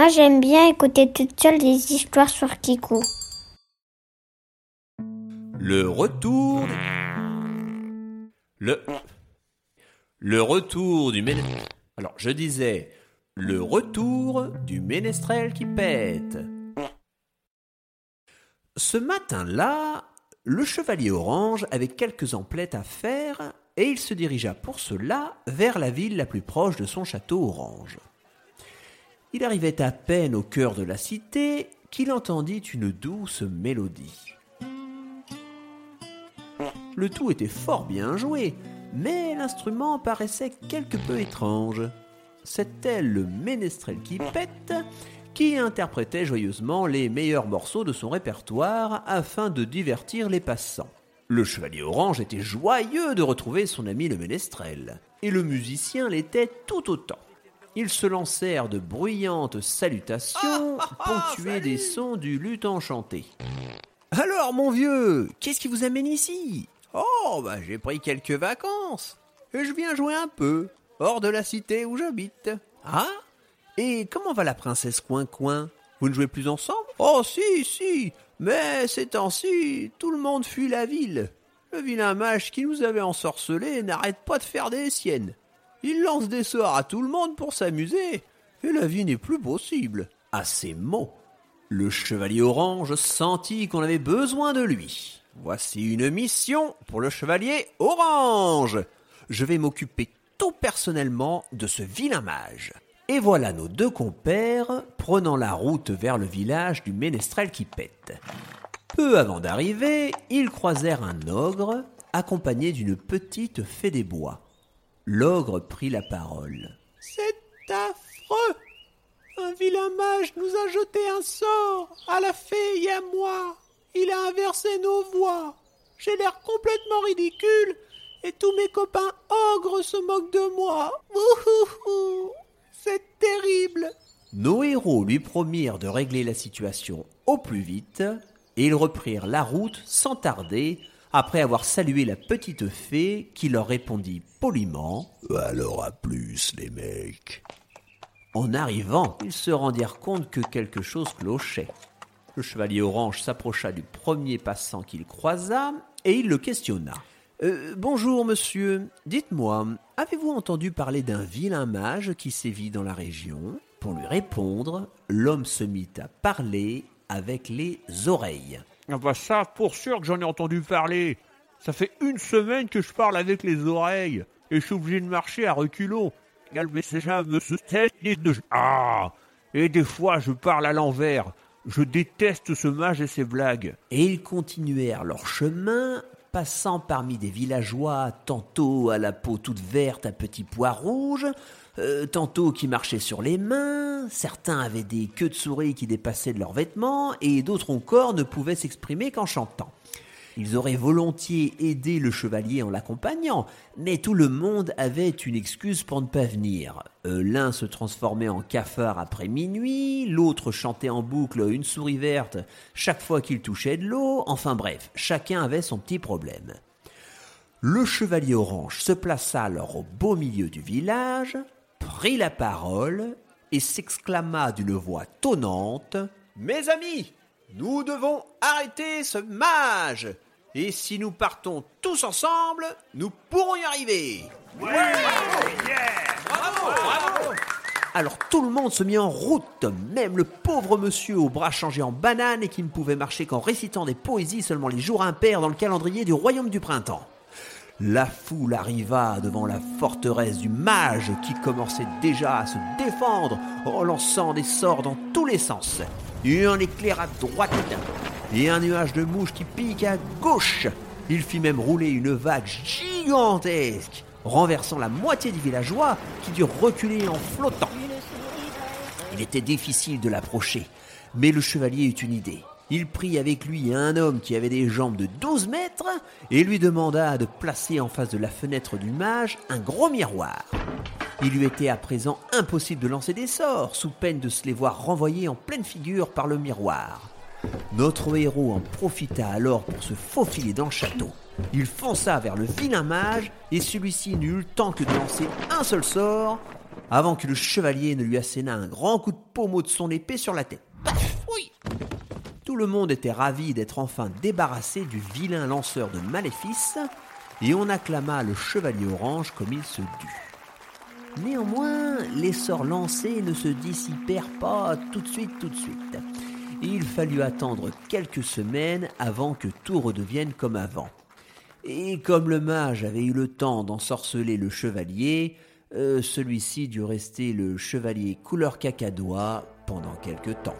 Moi, j'aime bien écouter toute seule des histoires sur Kiku. Le retour. Le. Le retour du ménestrel. Alors, je disais. Le retour du ménestrel qui pète. Ce matin-là, le chevalier orange avait quelques emplettes à faire et il se dirigea pour cela vers la ville la plus proche de son château orange. Il arrivait à peine au cœur de la cité qu'il entendit une douce mélodie. Le tout était fort bien joué, mais l'instrument paraissait quelque peu étrange. C'était le ménestrel qui pète qui interprétait joyeusement les meilleurs morceaux de son répertoire afin de divertir les passants. Le chevalier orange était joyeux de retrouver son ami le ménestrel, et le musicien l'était tout autant. Ils se lancèrent de bruyantes salutations, ah, ah, ah, ponctuées des sons du luth enchanté. Alors, mon vieux, qu'est-ce qui vous amène ici? Oh, bah j'ai pris quelques vacances, et je viens jouer un peu, hors de la cité où j'habite. Ah? Et comment va la princesse Coin-Coin Vous ne jouez plus ensemble? Oh, si, si, mais ces temps-ci, tout le monde fuit la ville. Le vilain mage qui nous avait ensorcelés n'arrête pas de faire des siennes. Il lance des sorts à tout le monde pour s'amuser, et la vie n'est plus possible. À ces mots, le chevalier orange sentit qu'on avait besoin de lui. Voici une mission pour le chevalier orange. Je vais m'occuper tout personnellement de ce vilain mage. Et voilà nos deux compères prenant la route vers le village du ménestrel qui pète. Peu avant d'arriver, ils croisèrent un ogre accompagné d'une petite fée des bois. L'ogre prit la parole. C'est affreux Un vilain mage nous a jeté un sort à la fée et à moi. Il a inversé nos voix. J'ai l'air complètement ridicule et tous mes copains ogres se moquent de moi. C'est terrible. Nos héros lui promirent de régler la situation au plus vite et ils reprirent la route sans tarder après avoir salué la petite fée qui leur répondit poliment Alors à plus, les mecs. En arrivant, ils se rendirent compte que quelque chose clochait. Le chevalier orange s'approcha du premier passant qu'il croisa et il le questionna. Euh, bonjour monsieur, dites-moi, avez-vous entendu parler d'un vilain mage qui sévit dans la région? Pour lui répondre, l'homme se mit à parler avec les oreilles. Ah bah ça, pour sûr que j'en ai entendu parler. Ça fait une semaine que je parle avec les oreilles et je suis obligé de marcher à reculons. Ah Et des fois, je parle à l'envers. Je déteste ce mage et ses blagues. Et ils continuèrent leur chemin, passant parmi des villageois, tantôt à la peau toute verte à petits pois rouges, euh, tantôt qui marchaient sur les mains, certains avaient des queues de souris qui dépassaient de leurs vêtements, et d'autres encore ne pouvaient s'exprimer qu'en chantant. Ils auraient volontiers aidé le chevalier en l'accompagnant, mais tout le monde avait une excuse pour ne pas venir. Euh, l'un se transformait en cafard après minuit, l'autre chantait en boucle une souris verte chaque fois qu'il touchait de l'eau, enfin bref, chacun avait son petit problème. Le chevalier orange se plaça alors au beau milieu du village, prit la parole et s'exclama d'une voix tonnante Mes amis, nous devons arrêter ce mage. Et si nous partons tous ensemble, nous pourrons y arriver. Ouais. Bravo. Bravo. Alors tout le monde se mit en route, même le pauvre monsieur aux bras changés en banane et qui ne pouvait marcher qu'en récitant des poésies seulement les jours impairs dans le calendrier du royaume du printemps. La foule arriva devant la forteresse du mage qui commençait déjà à se défendre en lançant des sorts dans tous les sens. Un éclair à droite et un nuage de mouches qui pique à gauche. Il fit même rouler une vague gigantesque, renversant la moitié des villageois qui durent reculer en flottant. Il était difficile de l'approcher, mais le chevalier eut une idée. Il prit avec lui un homme qui avait des jambes de 12 mètres et lui demanda de placer en face de la fenêtre du mage un gros miroir. Il lui était à présent impossible de lancer des sorts, sous peine de se les voir renvoyer en pleine figure par le miroir. Notre héros en profita alors pour se faufiler dans le château. Il fonça vers le vilain mage et celui-ci n'eut le temps que de lancer un seul sort avant que le chevalier ne lui assénât un grand coup de pommeau de son épée sur la tête. Oui. Tout le monde était ravi d'être enfin débarrassé du vilain lanceur de maléfices, et on acclama le chevalier orange comme il se dut. Néanmoins, les sorts lancés ne se dissipèrent pas tout de suite, tout de suite. Il fallut attendre quelques semaines avant que tout redevienne comme avant. Et comme le mage avait eu le temps d'ensorceler le chevalier, euh, celui-ci dut rester le chevalier couleur cacadois pendant quelque temps.